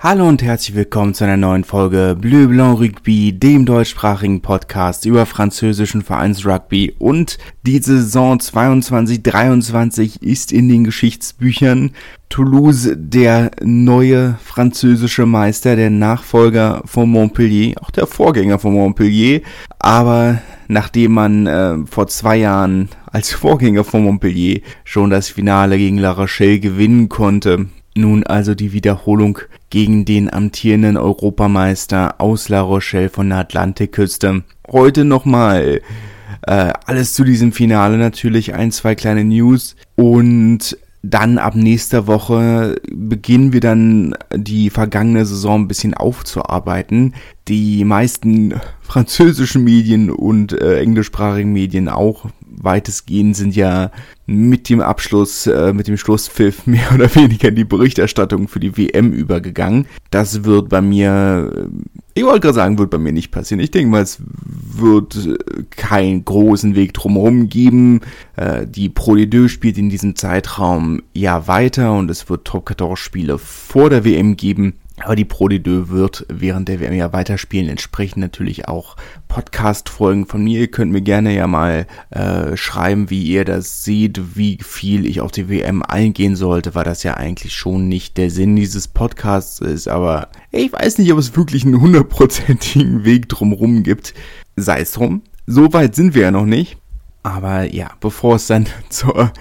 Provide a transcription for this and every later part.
Hallo und herzlich willkommen zu einer neuen Folge Bleu Blanc Rugby, dem deutschsprachigen Podcast über französischen Vereinsrugby und die Saison 22-23 ist in den Geschichtsbüchern. Toulouse, der neue französische Meister, der Nachfolger von Montpellier, auch der Vorgänger von Montpellier, aber nachdem man äh, vor zwei Jahren als Vorgänger von Montpellier schon das Finale gegen La Rochelle gewinnen konnte, nun also die Wiederholung gegen den amtierenden Europameister aus La Rochelle von der Atlantikküste. Heute nochmal äh, alles zu diesem Finale natürlich, ein, zwei kleine News und dann ab nächster Woche beginnen wir dann die vergangene Saison ein bisschen aufzuarbeiten. Die meisten französischen Medien und äh, englischsprachigen Medien auch weitestgehend sind ja mit dem Abschluss, äh, mit dem Schlusspfiff mehr oder weniger in die Berichterstattung für die WM übergegangen. Das wird bei mir, ich wollte gerade sagen, wird bei mir nicht passieren. Ich denke mal, es wird äh, keinen großen Weg drumherum geben. Äh, die Pro D2 spielt in diesem Zeitraum ja weiter und es wird Top 14 Spiele vor der WM geben. Aber die Pro D2 wird während der WM ja weiterspielen, entsprechend natürlich auch Podcast-Folgen von mir. Ihr könnt mir gerne ja mal äh, schreiben, wie ihr das seht, wie viel ich auf die WM eingehen sollte, weil das ja eigentlich schon nicht der Sinn dieses Podcasts ist. Aber ich weiß nicht, ob es wirklich einen hundertprozentigen Weg drumherum gibt. Sei es drum. So weit sind wir ja noch nicht. Aber ja, bevor es dann zur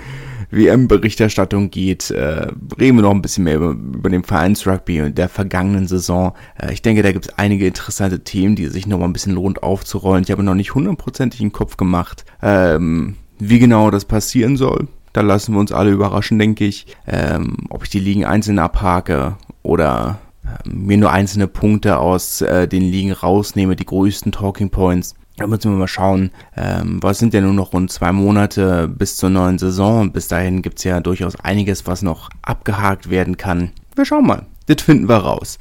WM-Berichterstattung geht, äh, reden wir noch ein bisschen mehr über, über den Vereinsrugby und der vergangenen Saison. Äh, ich denke, da gibt es einige interessante Themen, die sich noch mal ein bisschen lohnt aufzurollen. Ich habe noch nicht hundertprozentig im Kopf gemacht, ähm, wie genau das passieren soll. Da lassen wir uns alle überraschen, denke ich. Ähm, ob ich die Ligen einzeln abhake oder äh, mir nur einzelne Punkte aus äh, den Ligen rausnehme, die größten Talking Points. Da müssen wir mal schauen, ähm, was sind ja nur noch rund zwei Monate bis zur neuen Saison. Bis dahin gibt's ja durchaus einiges, was noch abgehakt werden kann. Wir schauen mal. Das finden wir raus.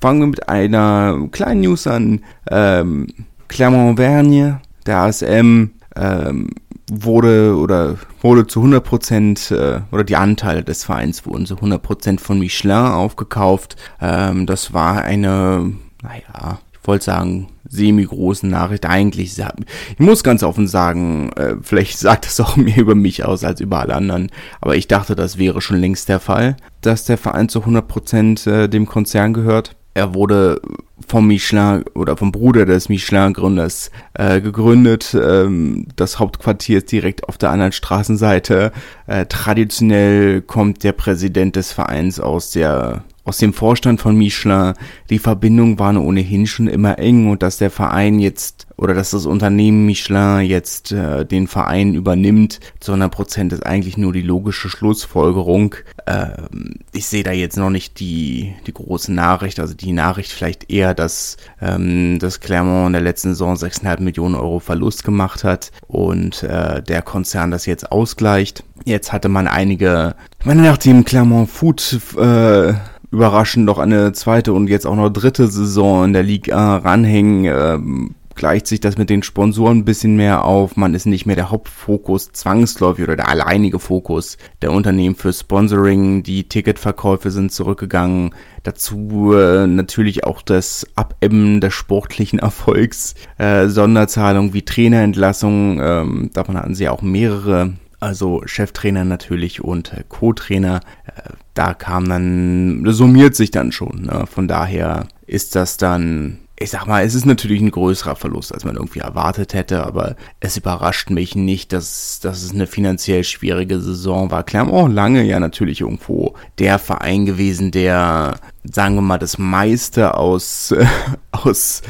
Fangen wir mit einer kleinen News an. Ähm, Clermont-Vergne, der ASM, ähm, wurde oder wurde zu 100 Prozent äh, oder die Anteile des Vereins wurden zu 100 Prozent von Michelin aufgekauft. Ähm, das war eine, naja, ich wollte sagen semi-großen Nachricht. Eigentlich, ich muss ganz offen sagen, äh, vielleicht sagt das auch mehr über mich aus als über alle anderen, aber ich dachte, das wäre schon längst der Fall, dass der Verein zu 100% äh, dem Konzern gehört. Er wurde vom Michelin oder vom Bruder des Michelin-Gründers äh, gegründet. Ähm, das Hauptquartier ist direkt auf der anderen Straßenseite. Äh, traditionell kommt der Präsident des Vereins aus der aus dem Vorstand von Michelin, die Verbindung waren ohnehin schon immer eng und dass der Verein jetzt oder dass das Unternehmen Michelin jetzt äh, den Verein übernimmt zu 100 Prozent ist eigentlich nur die logische Schlussfolgerung. Ähm, ich sehe da jetzt noch nicht die, die große Nachricht, also die Nachricht vielleicht eher, dass, ähm, dass Clermont in der letzten Saison 6,5 Millionen Euro Verlust gemacht hat und äh, der Konzern das jetzt ausgleicht. Jetzt hatte man einige, ich meine, nachdem Clermont Food äh, überraschend noch eine zweite und jetzt auch noch dritte Saison in der Liga ranhängen, ähm, gleicht sich das mit den Sponsoren ein bisschen mehr auf. Man ist nicht mehr der Hauptfokus zwangsläufig oder der alleinige Fokus der Unternehmen für Sponsoring. Die Ticketverkäufe sind zurückgegangen. Dazu äh, natürlich auch das Abebben des sportlichen Erfolgs. Äh, Sonderzahlungen wie Trainerentlassungen. Ähm, davon hatten sie auch mehrere. Also Cheftrainer natürlich und äh, Co-Trainer. Äh, da kam dann, summiert sich dann schon. Ne? Von daher ist das dann, ich sag mal, es ist natürlich ein größerer Verlust, als man irgendwie erwartet hätte, aber es überrascht mich nicht, dass, dass es eine finanziell schwierige Saison war. Clermont lange ja natürlich irgendwo der Verein gewesen, der, sagen wir mal, das meiste aus, aus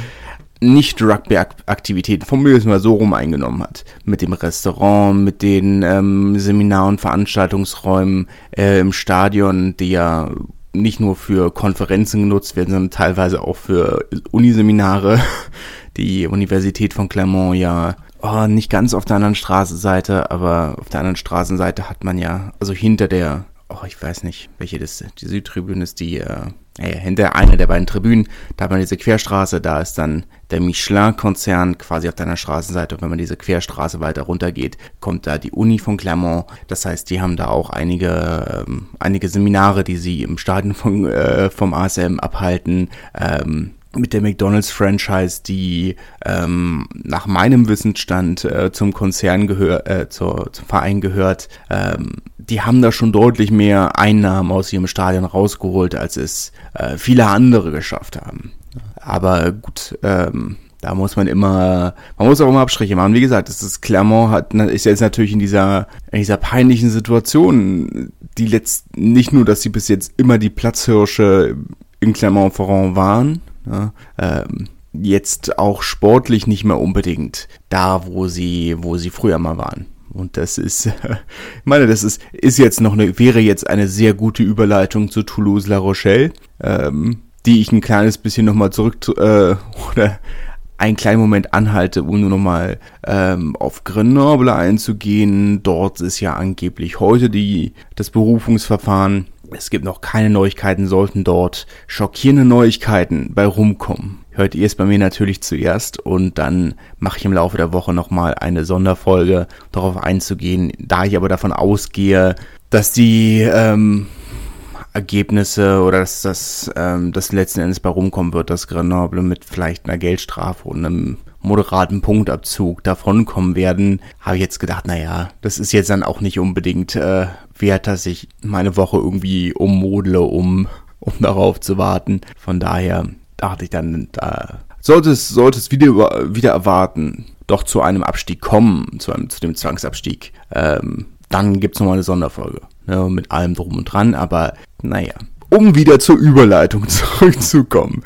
nicht Rugby-Aktivitäten, formulieren wir es mal so rum eingenommen hat. Mit dem Restaurant, mit den ähm, Seminar- und Veranstaltungsräumen äh, im Stadion, die ja nicht nur für Konferenzen genutzt werden, sondern teilweise auch für Uniseminare. Die Universität von Clermont ja oh, nicht ganz auf der anderen Straßenseite, aber auf der anderen Straßenseite hat man ja, also hinter der, oh, ich weiß nicht, welche das, die Südtribüne ist, die, äh, äh, hinter einer der beiden Tribünen, da hat man diese Querstraße, da ist dann der Michelin-Konzern quasi auf deiner Straßenseite. Und wenn man diese Querstraße weiter runter geht, kommt da die Uni von Clermont. Das heißt, die haben da auch einige, ähm, einige Seminare, die sie im Stadion von, äh, vom ASM abhalten. Ähm, mit der McDonalds-Franchise, die ähm, nach meinem Wissensstand äh, zum Konzern gehört, äh, zur, zum Verein gehört, ähm, die haben da schon deutlich mehr Einnahmen aus ihrem Stadion rausgeholt, als es äh, viele andere geschafft haben. Aber gut, ähm, da muss man immer, man muss auch immer Abstriche machen. Wie gesagt, das ist Clermont hat, ist jetzt natürlich in dieser, in dieser peinlichen Situation, die letzt, nicht nur, dass sie bis jetzt immer die Platzhirsche in Clermont-Ferrand waren, ja, ähm, jetzt auch sportlich nicht mehr unbedingt da, wo sie, wo sie früher mal waren. Und das ist, ich meine, das ist, ist jetzt noch eine, wäre jetzt eine sehr gute Überleitung zu Toulouse-La Rochelle, ähm, die ich ein kleines bisschen nochmal zurück, äh, oder einen kleinen Moment anhalte, um nur nochmal ähm, auf Grenoble einzugehen. Dort ist ja angeblich heute die, das Berufungsverfahren es gibt noch keine Neuigkeiten, sollten dort schockierende Neuigkeiten bei rumkommen. Hört ihr es bei mir natürlich zuerst und dann mache ich im Laufe der Woche nochmal eine Sonderfolge, darauf einzugehen, da ich aber davon ausgehe, dass die ähm, Ergebnisse oder dass das, ähm, das letzten Endes bei rumkommen wird, dass Grenoble mit vielleicht einer Geldstrafe und einem moderaten Punktabzug davonkommen werden, habe ich jetzt gedacht, naja, das ist jetzt dann auch nicht unbedingt äh, wert, dass ich meine Woche irgendwie ummodle, um, um darauf zu warten. Von daher dachte ich dann, da sollte es, sollte es wieder, wieder erwarten, doch zu einem Abstieg kommen, zu, einem, zu dem Zwangsabstieg, ähm, dann gibt's nochmal eine Sonderfolge. Ne, mit allem drum und dran, aber naja, um wieder zur Überleitung zurückzukommen.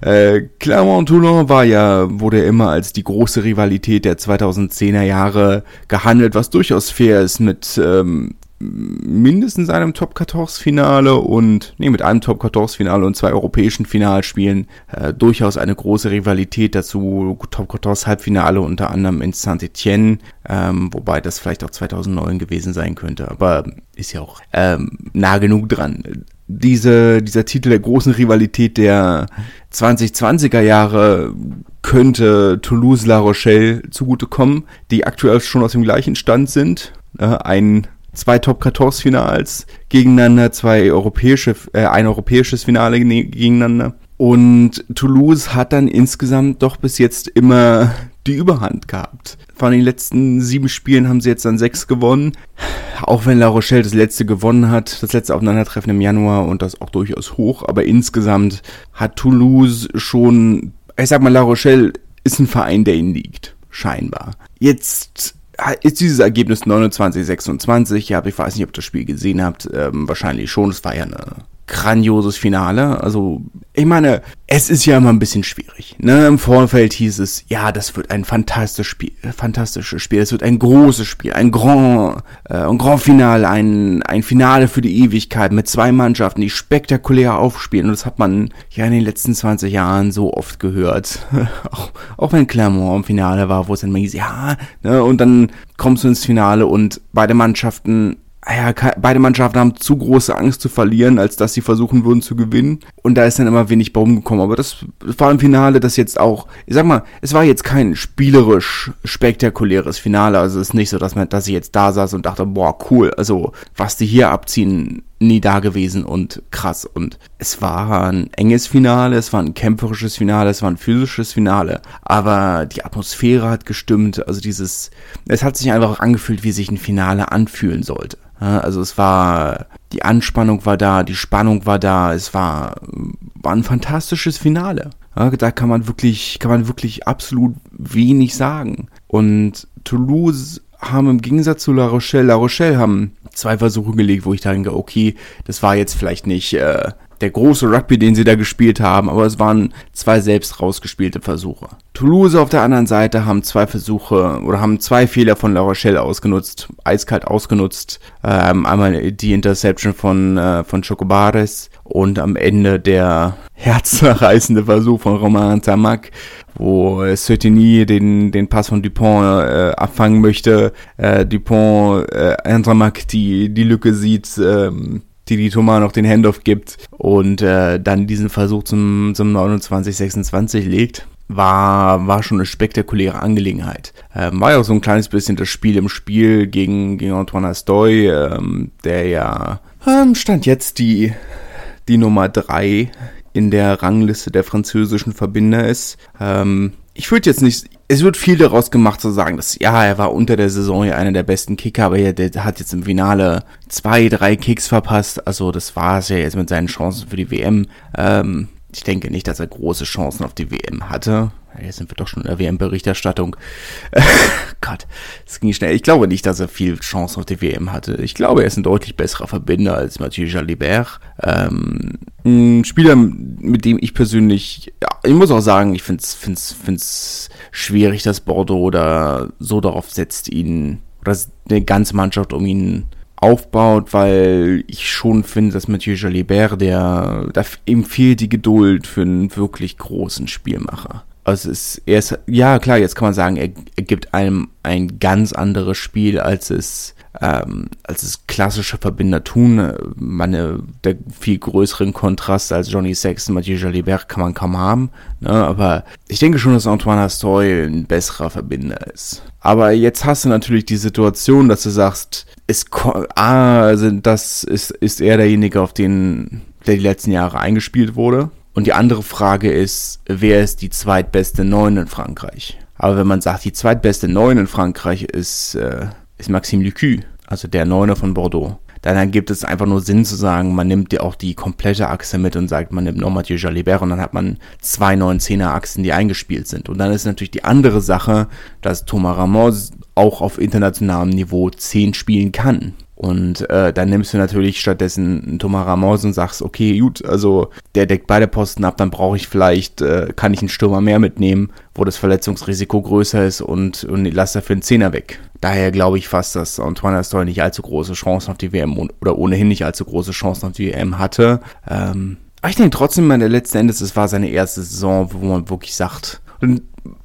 Äh, Clermont-Toulon war ja, wurde ja immer als die große Rivalität der 2010er Jahre gehandelt, was durchaus fair ist mit ähm, mindestens einem Top 14 Finale und nee, mit einem Top 14 Finale und zwei europäischen Finalspielen äh, durchaus eine große Rivalität dazu Top 14 Halbfinale unter anderem in Saint-Etienne, ähm, wobei das vielleicht auch 2009 gewesen sein könnte, aber ist ja auch ähm, nah genug dran. Diese, dieser Titel der großen Rivalität der 2020er Jahre könnte Toulouse-La Rochelle zugutekommen, die aktuell schon aus dem gleichen Stand sind. Äh, ein zwei Top 14 Finals gegeneinander, zwei europäische, äh, ein europäisches Finale gegeneinander. Und Toulouse hat dann insgesamt doch bis jetzt immer die Überhand gehabt. Von den letzten sieben Spielen haben sie jetzt dann sechs gewonnen. Auch wenn La Rochelle das letzte gewonnen hat, das letzte Aufeinandertreffen im Januar und das auch durchaus hoch, aber insgesamt hat Toulouse schon, ich sag mal, La Rochelle ist ein Verein, der ihnen liegt. Scheinbar. Jetzt ist dieses Ergebnis 29-26. Ja, ich weiß nicht, ob ihr das Spiel gesehen habt. Ähm, wahrscheinlich schon. Es war ja eine grandioses Finale. Also, ich meine, es ist ja immer ein bisschen schwierig. Ne? Im Vorfeld hieß es, ja, das wird ein fantastisches Spiel, äh, fantastisches Spiel, es wird ein großes Spiel, ein Grand, äh, ein Grand Finale, ein, ein Finale für die Ewigkeit mit zwei Mannschaften, die spektakulär aufspielen. Und das hat man ja in den letzten 20 Jahren so oft gehört. auch, auch wenn Clermont im Finale war, wo es dann mal hieß, ja, ne? und dann kommst du ins Finale und beide Mannschaften ja, beide Mannschaften haben zu große Angst zu verlieren, als dass sie versuchen würden zu gewinnen. Und da ist dann immer wenig Baum gekommen. Aber das war im Finale das jetzt auch, ich sag mal, es war jetzt kein spielerisch spektakuläres Finale. Also es ist nicht so, dass man, dass ich jetzt da saß und dachte, boah, cool. Also, was die hier abziehen, nie da gewesen und krass. Und es war ein enges Finale, es war ein kämpferisches Finale, es war ein physisches Finale. Aber die Atmosphäre hat gestimmt. Also dieses, es hat sich einfach angefühlt, wie sich ein Finale anfühlen sollte. Also es war, die Anspannung war da, die Spannung war da, es war, war ein fantastisches Finale. Da kann man wirklich, kann man wirklich absolut wenig sagen. Und Toulouse haben im Gegensatz zu La Rochelle, La Rochelle haben zwei Versuche gelegt, wo ich denke, okay, das war jetzt vielleicht nicht äh, der große Rugby, den sie da gespielt haben, aber es waren zwei selbst rausgespielte Versuche. Toulouse auf der anderen Seite haben zwei Versuche oder haben zwei Fehler von La Rochelle ausgenutzt, eiskalt ausgenutzt. Ähm, einmal die Interception von, äh, von Chocobares und am Ende der herzzerreißende Versuch von Romain Tamac, wo äh, Sötigny den, den Pass von Dupont äh, abfangen möchte. Äh, Dupont, äh, Tamac die, die Lücke sieht, ähm, Didi Thomas noch den Handoff gibt und äh, dann diesen Versuch zum, zum 29-26 legt war, war schon eine spektakuläre Angelegenheit. Ähm, war ja auch so ein kleines bisschen das Spiel im Spiel gegen, gegen Antoine Astoy, ähm, der ja ähm, stand jetzt die, die Nummer drei in der Rangliste der französischen Verbinder ist. Ähm, ich würde jetzt nicht, es wird viel daraus gemacht zu sagen, dass ja, er war unter der Saison ja einer der besten Kicker, aber er, der hat jetzt im Finale zwei, drei Kicks verpasst. Also das war es ja jetzt mit seinen Chancen für die WM. Ähm, ich denke nicht, dass er große Chancen auf die WM hatte. Jetzt sind wir doch schon in der WM-Berichterstattung. Gott, es ging schnell. Ich glaube nicht, dass er viel Chance auf die WM hatte. Ich glaube, er ist ein deutlich besserer Verbinder als Mathieu Jalibert. Ähm, ein Spieler, mit dem ich persönlich, ja, ich muss auch sagen, ich finde es find's, find's schwierig, dass Bordeaux da so darauf setzt, ihn, oder eine ganze Mannschaft um ihn aufbaut, weil ich schon finde, dass Mathieu Jalibert, der, da ihm fehlt die Geduld für einen wirklich großen Spielmacher. Also es ist, er ist, ja klar, jetzt kann man sagen, er, er gibt einem ein ganz anderes Spiel, als es, ähm, als es klassische Verbinder tun. Meine, der viel größeren Kontrast als Johnny Sexton, Mathieu Jalibert kann man kaum haben. Ne? Aber ich denke schon, dass Antoine Astoy ein besserer Verbinder ist. Aber jetzt hast du natürlich die Situation, dass du sagst, ist, ah, also das ist, ist er derjenige, auf den, der die letzten Jahre eingespielt wurde. Und die andere Frage ist, wer ist die zweitbeste Neun in Frankreich? Aber wenn man sagt, die zweitbeste Neun in Frankreich ist, äh, ist Maxime Lucu, also der Neuner von Bordeaux dann ergibt es einfach nur Sinn zu sagen, man nimmt ja auch die komplette Achse mit und sagt, man nimmt noch Mathieu Jalibert und dann hat man zwei 9-10er Achsen, die eingespielt sind. Und dann ist natürlich die andere Sache, dass Thomas Ramos auch auf internationalem Niveau 10 spielen kann. Und äh, dann nimmst du natürlich stattdessen einen Thomas Ramos und sagst, okay, gut, also der deckt beide Posten ab, dann brauche ich vielleicht, äh, kann ich einen Stürmer mehr mitnehmen, wo das Verletzungsrisiko größer ist und, und lass dafür einen Zehner weg. Daher glaube ich fast, dass Antoine Astoy nicht allzu große Chancen auf die WM oder ohnehin nicht allzu große Chancen auf die WM hatte. Ähm, aber ich denke trotzdem, der letzten Endes, es war seine erste Saison, wo man wirklich sagt, und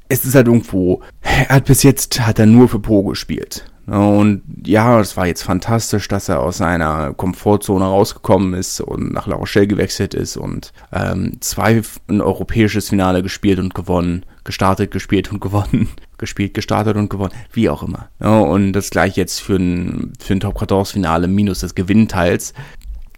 es ist halt irgendwo, er hat bis jetzt, hat er nur für Po gespielt. Und ja, es war jetzt fantastisch, dass er aus seiner Komfortzone rausgekommen ist und nach La Rochelle gewechselt ist und ähm, zwei ein europäisches Finale gespielt und gewonnen, gestartet, gespielt und gewonnen, gespielt, gestartet und gewonnen, wie auch immer. Ja, und das gleich jetzt für ein, für ein Top 14 Finale minus des Gewinnteils.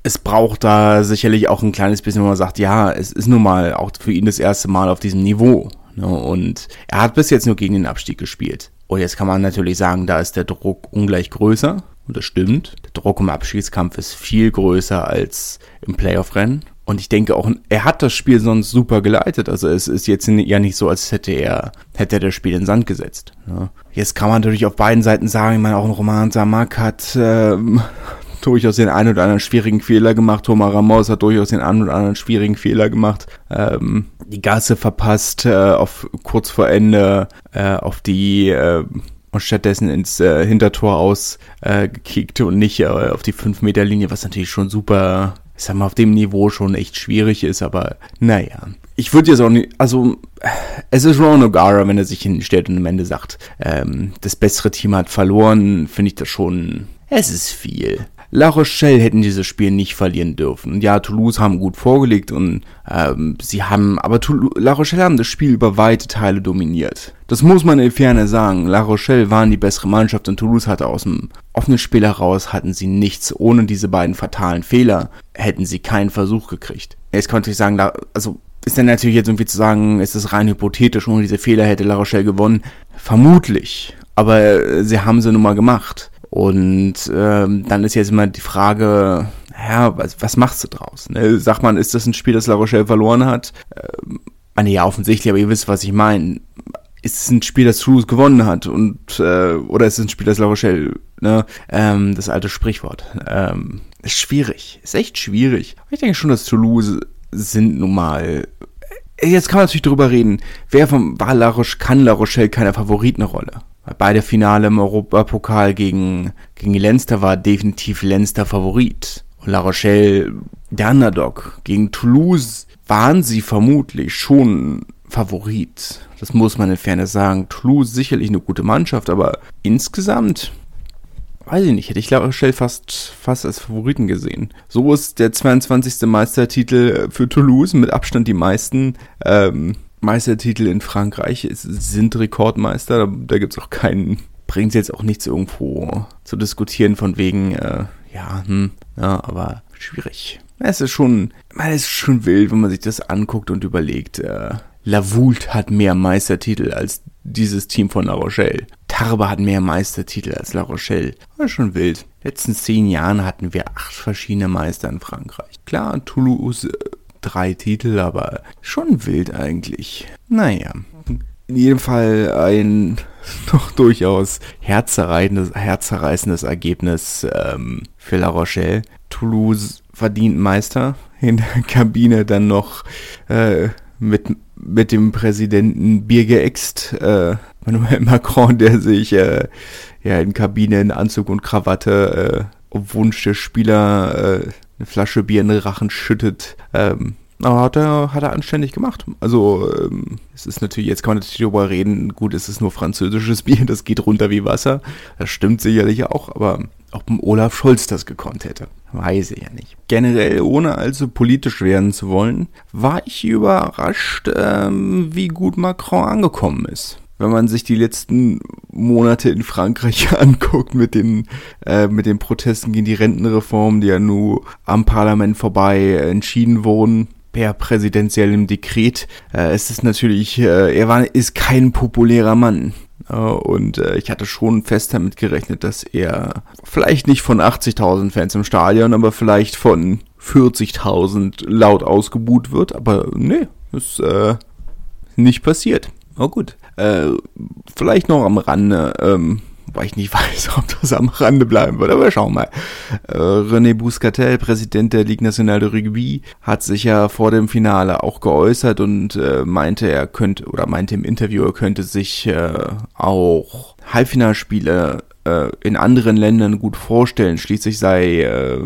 Es braucht da sicherlich auch ein kleines bisschen, wo man sagt, ja, es ist nun mal auch für ihn das erste Mal auf diesem Niveau. Ne? Und er hat bis jetzt nur gegen den Abstieg gespielt. Und jetzt kann man natürlich sagen, da ist der Druck ungleich größer. Und das stimmt. Der Druck im Abschiedskampf ist viel größer als im Playoff-Rennen. Und ich denke auch, er hat das Spiel sonst super geleitet. Also es ist jetzt ja nicht so, als hätte er, hätte er das Spiel in den Sand gesetzt. Ja. Jetzt kann man natürlich auf beiden Seiten sagen, ich meine, auch ein Roman Samak hat ähm, durchaus den einen oder anderen schwierigen Fehler gemacht. Thomas Ramos hat durchaus den einen oder anderen schwierigen Fehler gemacht. Ähm, die Gasse verpasst, äh, auf kurz vor Ende äh, auf die äh, und stattdessen ins äh, Hintertor ausgekickt äh, und nicht äh, auf die 5-Meter-Linie, was natürlich schon super, ich sag mal, auf dem Niveau schon echt schwierig ist, aber naja. Ich würde jetzt auch nicht, also es ist Ron O'Gara, wenn er sich hinstellt und am Ende sagt, ähm, das bessere Team hat verloren, finde ich das schon, es ist viel. La Rochelle hätten dieses Spiel nicht verlieren dürfen. Ja, Toulouse haben gut vorgelegt und ähm, sie haben, aber Toulouse, La Rochelle haben das Spiel über weite Teile dominiert. Das muss man in Ferne sagen. La Rochelle waren die bessere Mannschaft und Toulouse hatte aus dem offenen Spiel heraus hatten sie nichts. Ohne diese beiden fatalen Fehler hätten sie keinen Versuch gekriegt. Jetzt konnte ich sagen, da, also ist dann natürlich jetzt irgendwie zu sagen, ist es rein hypothetisch, ohne diese Fehler hätte La Rochelle gewonnen. Vermutlich. Aber äh, sie haben sie nun mal gemacht. Und ähm, dann ist jetzt immer die Frage, ja, was, was machst du draus? Ne? Sagt man, ist das ein Spiel, das La Rochelle verloren hat? Ähm, meine, ja, offensichtlich, aber ihr wisst, was ich meine. Ist es ein Spiel, das Toulouse gewonnen hat? Und äh, oder ist es ein Spiel, das La Rochelle, ne? Ähm, das alte Sprichwort. Ähm, ist schwierig. Ist echt schwierig. Ich denke schon, dass Toulouse sind nun mal. Jetzt kann man natürlich drüber reden, wer vom war La Rochelle, kann La Rochelle keine Favoritenrolle? Beide Finale im Europapokal gegen, gegen Leinster war definitiv Leinster Favorit. Und La Rochelle, der Underdog. Gegen Toulouse waren sie vermutlich schon Favorit. Das muss man in Fairness sagen. Toulouse sicherlich eine gute Mannschaft, aber insgesamt weiß ich nicht, hätte ich La Rochelle fast, fast als Favoriten gesehen. So ist der 22. Meistertitel für Toulouse mit Abstand die meisten. Ähm, Meistertitel in Frankreich es sind Rekordmeister, da, da gibt es auch keinen, bringt es jetzt auch nichts irgendwo zu diskutieren von wegen, äh, ja, hm, ja, aber schwierig. Es ist schon, es ist schon wild, wenn man sich das anguckt und überlegt, äh, La Vult hat mehr Meistertitel als dieses Team von La Rochelle. Tarbe hat mehr Meistertitel als La Rochelle. War schon wild. Letzten zehn Jahren hatten wir acht verschiedene Meister in Frankreich. Klar, Toulouse äh, drei Titel, aber schon wild eigentlich. Naja. In jedem Fall ein noch durchaus herzerreißendes, herzerreißendes Ergebnis ähm, für La Rochelle. Toulouse verdient Meister. In der Kabine dann noch äh, mit, mit dem Präsidenten Bier geäxt. Äh, Manuel Macron, der sich äh, ja in Kabine in Anzug und Krawatte äh, auf Wunsch der Spieler äh, eine Flasche Bier in den Rachen schüttet. Ähm, aber hat er, hat er anständig gemacht. Also, ähm, es ist natürlich, jetzt kann man natürlich darüber reden, gut, es ist nur französisches Bier, das geht runter wie Wasser. Das stimmt sicherlich auch, aber ob Olaf Scholz das gekonnt hätte, weiß ich ja nicht. Generell, ohne allzu politisch werden zu wollen, war ich überrascht, ähm, wie gut Macron angekommen ist wenn man sich die letzten Monate in Frankreich anguckt mit den, äh, mit den Protesten gegen die Rentenreform, die ja nur am Parlament vorbei entschieden wurden, per präsidentiellem Dekret, äh, ist es natürlich, äh, er war, ist kein populärer Mann. Äh, und äh, ich hatte schon fest damit gerechnet, dass er vielleicht nicht von 80.000 Fans im Stadion, aber vielleicht von 40.000 laut ausgebuht wird. Aber nee, ist äh, nicht passiert. Oh gut. Äh, vielleicht noch am Rande, ähm, weil ich nicht weiß, ob das am Rande bleiben wird, aber schauen mal. Äh, René Bouscatel, Präsident der Ligue Nationale de Rugby, hat sich ja vor dem Finale auch geäußert und äh, meinte, er könnte, oder meinte im Interview, er könnte sich äh, auch Halbfinalspiele äh, in anderen Ländern gut vorstellen. Schließlich sei, äh,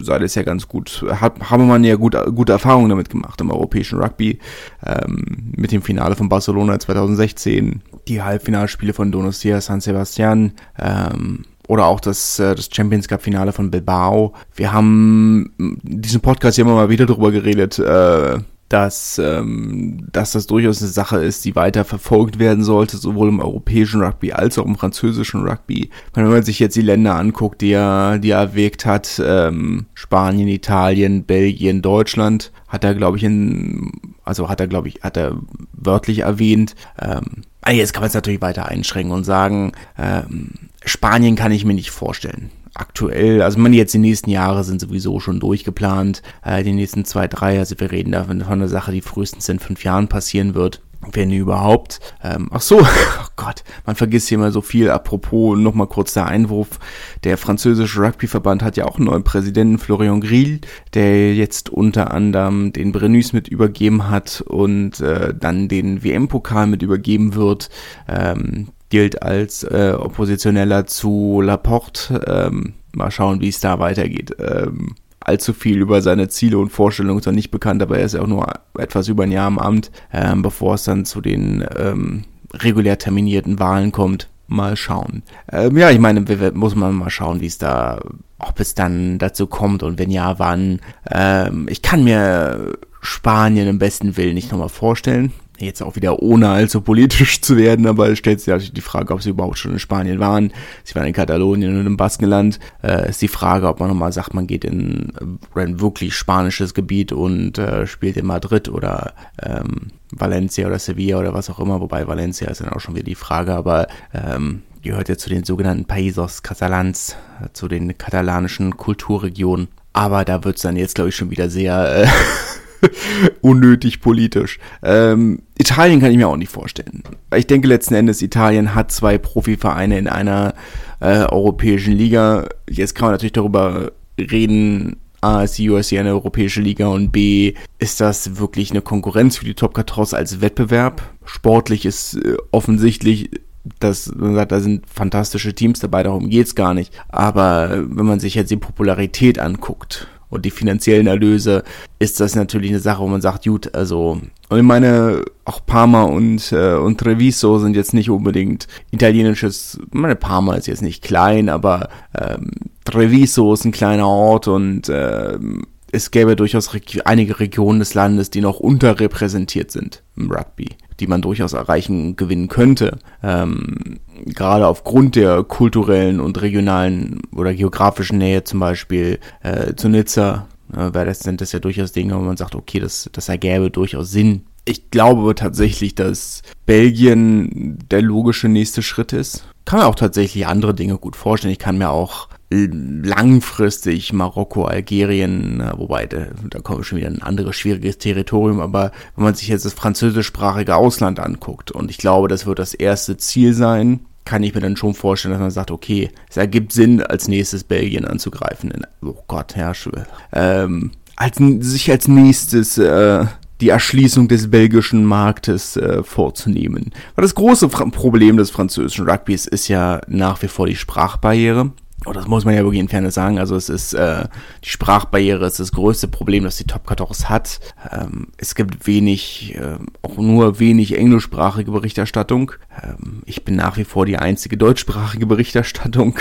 sei das ja ganz gut, hat, habe man ja gut, gute Erfahrungen damit gemacht im europäischen Rugby, ähm, mit dem Finale von Barcelona 2016, die Halbfinalspiele von Donostia San Sebastian, ähm, oder auch das, äh, das Champions Cup Finale von Bilbao. Wir haben diesen Podcast ja immer mal wieder darüber geredet, äh, dass, ähm, dass das durchaus eine Sache ist, die weiter verfolgt werden sollte, sowohl im europäischen Rugby als auch im französischen Rugby. Wenn man sich jetzt die Länder anguckt, die er, die er erwägt hat, ähm, Spanien, Italien, Belgien, Deutschland, hat er, glaube ich, in, also hat er, glaube ich, hat er wörtlich erwähnt. Ähm, ah, jetzt kann man es natürlich weiter einschränken und sagen, ähm, Spanien kann ich mir nicht vorstellen aktuell, also man jetzt die nächsten Jahre sind sowieso schon durchgeplant, äh, die nächsten zwei, drei, also wir reden da von einer Sache, die frühestens in fünf Jahren passieren wird. Wenn überhaupt. Ähm, ach so, oh Gott, man vergisst hier mal so viel. Apropos, nochmal kurz der Einwurf. Der französische Rugbyverband hat ja auch einen neuen Präsidenten, Florian Grill, der jetzt unter anderem den Brenus mit übergeben hat und äh, dann den WM-Pokal mit übergeben wird. Ähm, gilt als äh, Oppositioneller zu Laporte. Ähm, mal schauen, wie es da weitergeht. Ähm, allzu viel über seine Ziele und Vorstellungen ist noch nicht bekannt, aber er ist ja auch nur etwas über ein Jahr im Amt, ähm, bevor es dann zu den ähm, regulär terminierten Wahlen kommt. Mal schauen. Ähm, ja, ich meine, muss man mal schauen, wie es da, ob es dann dazu kommt und wenn ja, wann. Ähm, ich kann mir Spanien im besten Willen nicht nochmal vorstellen jetzt auch wieder ohne allzu politisch zu werden, aber es stellt sich natürlich die Frage, ob sie überhaupt schon in Spanien waren. Sie waren in Katalonien und im Baskenland. Äh, ist die Frage, ob man nochmal sagt, man geht in ein wirklich spanisches Gebiet und äh, spielt in Madrid oder ähm, Valencia oder Sevilla oder was auch immer, wobei Valencia ist dann auch schon wieder die Frage, aber ähm, gehört ja zu den sogenannten Paísos Catalans, äh, zu den katalanischen Kulturregionen. Aber da wird's dann jetzt, glaube ich, schon wieder sehr äh, unnötig politisch. Ähm, Italien kann ich mir auch nicht vorstellen. Ich denke letzten Endes, Italien hat zwei Profivereine in einer äh, europäischen Liga. Jetzt kann man natürlich darüber reden, A, ist die USC eine europäische Liga und B, ist das wirklich eine Konkurrenz für die Top 14 als Wettbewerb? Sportlich ist äh, offensichtlich das, man sagt, da sind fantastische Teams dabei, darum geht's gar nicht. Aber wenn man sich jetzt die Popularität anguckt und die finanziellen Erlöse, ist das natürlich eine Sache, wo man sagt, gut, also, und ich meine, auch Parma und, äh, und Treviso sind jetzt nicht unbedingt italienisches, meine Parma ist jetzt nicht klein, aber ähm, Treviso ist ein kleiner Ort und ähm, es gäbe durchaus reg einige Regionen des Landes, die noch unterrepräsentiert sind im Rugby, die man durchaus erreichen, gewinnen könnte. Ähm, gerade aufgrund der kulturellen und regionalen oder geografischen Nähe zum Beispiel äh, zu Nizza, äh, weil das sind das ja durchaus Dinge, wo man sagt, okay, das, das ergäbe durchaus Sinn. Ich glaube tatsächlich, dass Belgien der logische nächste Schritt ist. Kann mir auch tatsächlich andere Dinge gut vorstellen. Ich kann mir auch langfristig Marokko, Algerien, wobei da, da kommen schon wieder ein anderes schwieriges Territorium, aber wenn man sich jetzt das französischsprachige Ausland anguckt und ich glaube, das wird das erste Ziel sein, kann ich mir dann schon vorstellen, dass man sagt, okay, es ergibt Sinn, als nächstes Belgien anzugreifen. Oh Gott, Herrsche. Ähm, als, sich als nächstes äh, die Erschließung des belgischen Marktes äh, vorzunehmen. Weil das große Problem des französischen Rugbys ist ja nach wie vor die Sprachbarriere. Und das muss man ja wirklich in Fairness sagen. Also es ist äh, die Sprachbarriere ist das größte Problem, das die Top 14 hat. Ähm, es gibt wenig, äh, auch nur wenig englischsprachige Berichterstattung. Ähm, ich bin nach wie vor die einzige deutschsprachige Berichterstattung.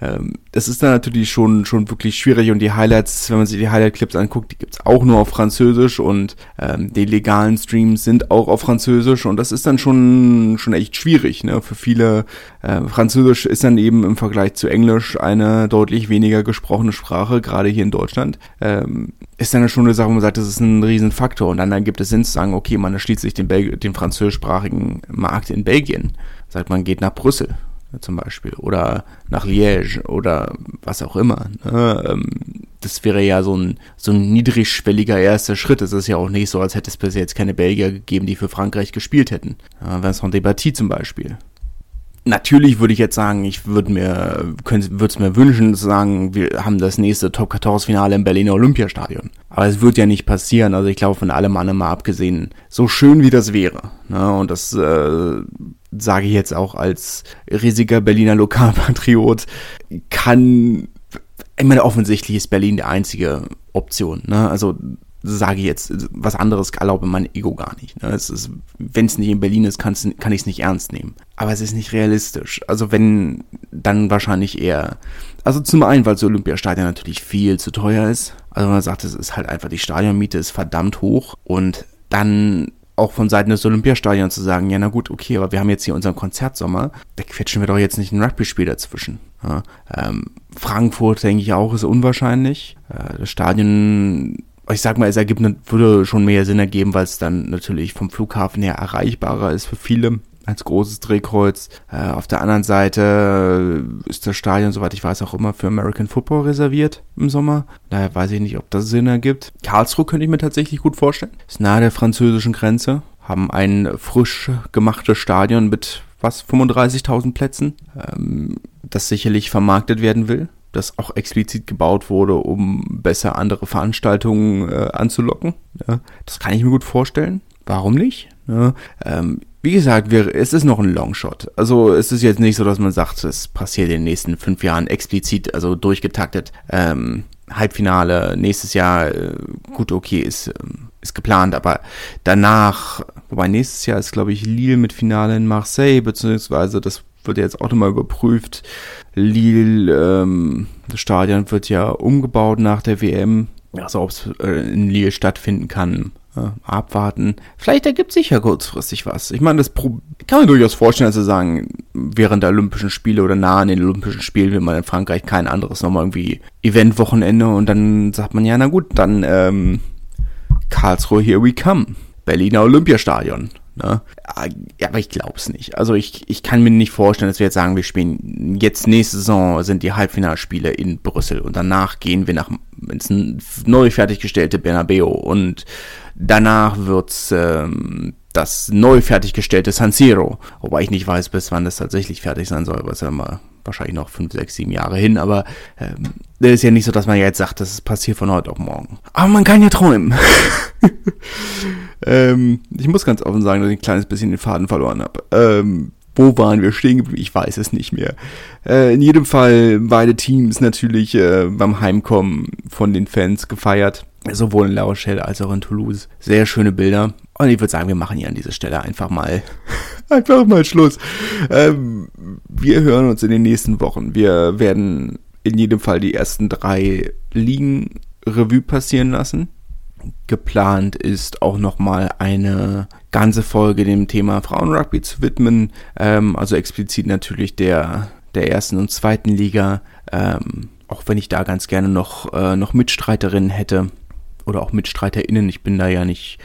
Ähm, das ist dann natürlich schon schon wirklich schwierig und die Highlights, wenn man sich die Highlight-Clips anguckt, die gibt's auch nur auf Französisch und ähm, die legalen Streams sind auch auf Französisch und das ist dann schon schon echt schwierig. Ne? Für viele äh, Französisch ist dann eben im Vergleich zu Englisch eine deutlich weniger gesprochene Sprache, gerade hier in Deutschland. Ähm, ist dann schon eine Sache, wo man sagt, das ist ein Riesenfaktor. Und dann, dann gibt es Sinn zu sagen, okay, man erschließt sich den, Belg den französischsprachigen Markt in Belgien. Sagt man geht nach Brüssel zum Beispiel oder nach Liège oder was auch immer. Ne? Ähm, das wäre ja so ein, so ein niedrigschwelliger erster Schritt. Es ist ja auch nicht so, als hätte es bis jetzt keine Belgier gegeben, die für Frankreich gespielt hätten. Vincent Debatty zum Beispiel Natürlich würde ich jetzt sagen, ich würde mir, würde es mir wünschen, zu sagen, wir haben das nächste Top 14 Finale im Berliner Olympiastadion. Aber es wird ja nicht passieren. Also ich glaube, von allem anderen mal abgesehen, so schön wie das wäre. Ne? Und das äh, sage ich jetzt auch als riesiger Berliner Lokalpatriot, kann, ich meine, offensichtlich ist Berlin die einzige Option. Ne? Also sage jetzt, was anderes erlaube mein Ego gar nicht. Ne? Wenn es nicht in Berlin ist, kann ich es nicht ernst nehmen. Aber es ist nicht realistisch. Also wenn, dann wahrscheinlich eher. Also zum einen, weil das Olympiastadion natürlich viel zu teuer ist. Also man sagt, es ist halt einfach, die Stadionmiete ist verdammt hoch. Und dann auch von Seiten des Olympiastadions zu sagen, ja na gut, okay, aber wir haben jetzt hier unseren Konzertsommer, da quetschen wir doch jetzt nicht ein Rugby-Spiel dazwischen. Ja, ähm, Frankfurt, denke ich auch, ist unwahrscheinlich. Äh, das Stadion ich sag mal, es ergibt, würde schon mehr Sinn ergeben, weil es dann natürlich vom Flughafen her erreichbarer ist für viele als großes Drehkreuz. Äh, auf der anderen Seite ist das Stadion, soweit ich weiß, auch immer für American Football reserviert im Sommer. Daher weiß ich nicht, ob das Sinn ergibt. Karlsruhe könnte ich mir tatsächlich gut vorstellen. Ist nahe der französischen Grenze. Haben ein frisch gemachtes Stadion mit was 35.000 Plätzen, ähm, das sicherlich vermarktet werden will das auch explizit gebaut wurde, um besser andere Veranstaltungen äh, anzulocken. Ja, das kann ich mir gut vorstellen. Warum nicht? Ja, ähm, wie gesagt, wir, es ist noch ein Longshot. Also es ist jetzt nicht so, dass man sagt, es passiert in den nächsten fünf Jahren explizit, also durchgetaktet. Ähm, Halbfinale nächstes Jahr, äh, gut, okay, ist, ähm, ist geplant, aber danach, wobei nächstes Jahr ist, glaube ich, Lille mit Finale in Marseille, beziehungsweise das wird jetzt auch nochmal überprüft. Lille, ähm, Stadion wird ja umgebaut nach der WM. Also ob es äh, in Lille stattfinden kann, äh, abwarten. Vielleicht ergibt sich ja kurzfristig was. Ich meine, das Pro kann man durchaus vorstellen, dass sie sagen, während der Olympischen Spiele oder nah an den Olympischen Spielen will man in Frankreich kein anderes nochmal irgendwie Eventwochenende und dann sagt man ja, na gut, dann ähm, Karlsruhe, here we come. Berliner Olympiastadion. Ne? Aber ich glaube es nicht. Also ich, ich kann mir nicht vorstellen, dass wir jetzt sagen, wir spielen jetzt nächste Saison sind die Halbfinalspiele in Brüssel und danach gehen wir nach ins neu fertiggestellte Bernabeu und danach wird's ähm, das neu fertiggestellte San Siro. Wobei ich nicht weiß, bis wann das tatsächlich fertig sein soll, was ja mal wahrscheinlich noch fünf, sechs, sieben Jahre hin, aber ähm, ist ja nicht so, dass man jetzt sagt, das passiert von heute auf morgen. Aber man kann ja träumen. ähm, ich muss ganz offen sagen, dass ich ein kleines bisschen den Faden verloren habe. Ähm, wo waren wir stehen geblieben? Ich weiß es nicht mehr. Äh, in jedem Fall beide Teams natürlich äh, beim Heimkommen von den Fans gefeiert. Sowohl in La Rochelle als auch in Toulouse. Sehr schöne Bilder. Und ich würde sagen, wir machen hier an dieser Stelle einfach mal, einfach mal Schluss. Ähm, wir hören uns in den nächsten Wochen. Wir werden in jedem Fall die ersten drei Ligen Revue passieren lassen. Geplant ist auch nochmal eine ganze Folge dem Thema Frauenrugby zu widmen. Ähm, also explizit natürlich der, der ersten und zweiten Liga. Ähm, auch wenn ich da ganz gerne noch, äh, noch Mitstreiterinnen hätte. Oder auch MitstreiterInnen. Ich bin da ja nicht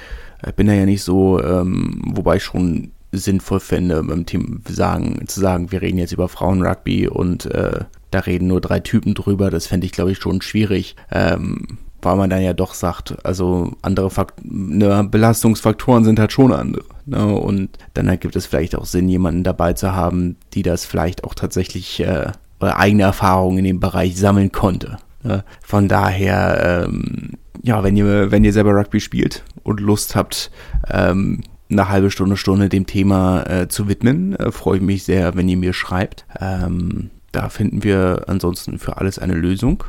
ich bin da ja nicht so, ähm, wobei ich schon sinnvoll fände, beim Team sagen, zu sagen, wir reden jetzt über Frauenrugby und äh, da reden nur drei Typen drüber. Das fände ich, glaube ich, schon schwierig. Ähm, weil man dann ja doch sagt, also andere Fakt ne, Belastungsfaktoren sind halt schon andere. Ne? Und dann ergibt es vielleicht auch Sinn, jemanden dabei zu haben, die das vielleicht auch tatsächlich äh, eigene Erfahrungen in dem Bereich sammeln konnte. Ne? Von daher, ähm, ja, wenn ihr, wenn ihr selber Rugby spielt und Lust habt, ähm, eine halbe Stunde, Stunde dem Thema äh, zu widmen, äh, freue ich mich sehr, wenn ihr mir schreibt. Ähm, da finden wir ansonsten für alles eine Lösung.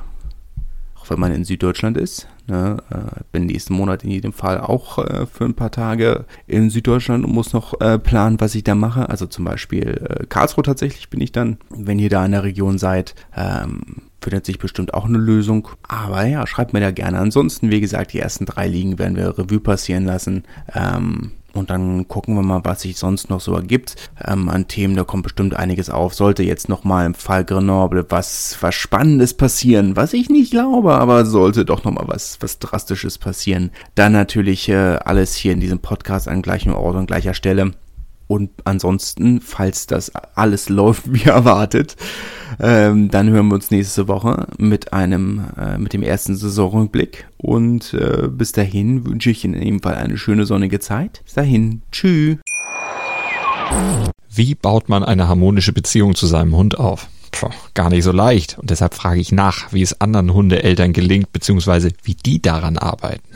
Auch wenn man in Süddeutschland ist. Ne? Äh, bin nächsten Monat in jedem Fall auch äh, für ein paar Tage in Süddeutschland und muss noch äh, planen, was ich da mache. Also zum Beispiel äh, Karlsruhe tatsächlich bin ich dann, wenn ihr da in der Region seid. Ähm, findet sich bestimmt auch eine Lösung. Aber ja, schreibt mir da gerne. Ansonsten, wie gesagt, die ersten drei Ligen werden wir Revue passieren lassen. Ähm, und dann gucken wir mal, was sich sonst noch so ergibt ähm, an Themen. Da kommt bestimmt einiges auf. Sollte jetzt nochmal im Fall Grenoble was, was Spannendes passieren, was ich nicht glaube, aber sollte doch nochmal was, was Drastisches passieren, dann natürlich äh, alles hier in diesem Podcast an gleichem Ort und gleicher Stelle. Und ansonsten, falls das alles läuft wie erwartet, ähm, dann hören wir uns nächste Woche mit einem, äh, mit dem ersten Saisonrückblick. Und äh, bis dahin wünsche ich Ihnen in jedem Fall eine schöne sonnige Zeit. Bis dahin, tschüss. Wie baut man eine harmonische Beziehung zu seinem Hund auf? Puh, gar nicht so leicht. Und deshalb frage ich nach, wie es anderen Hundeeltern gelingt, beziehungsweise wie die daran arbeiten.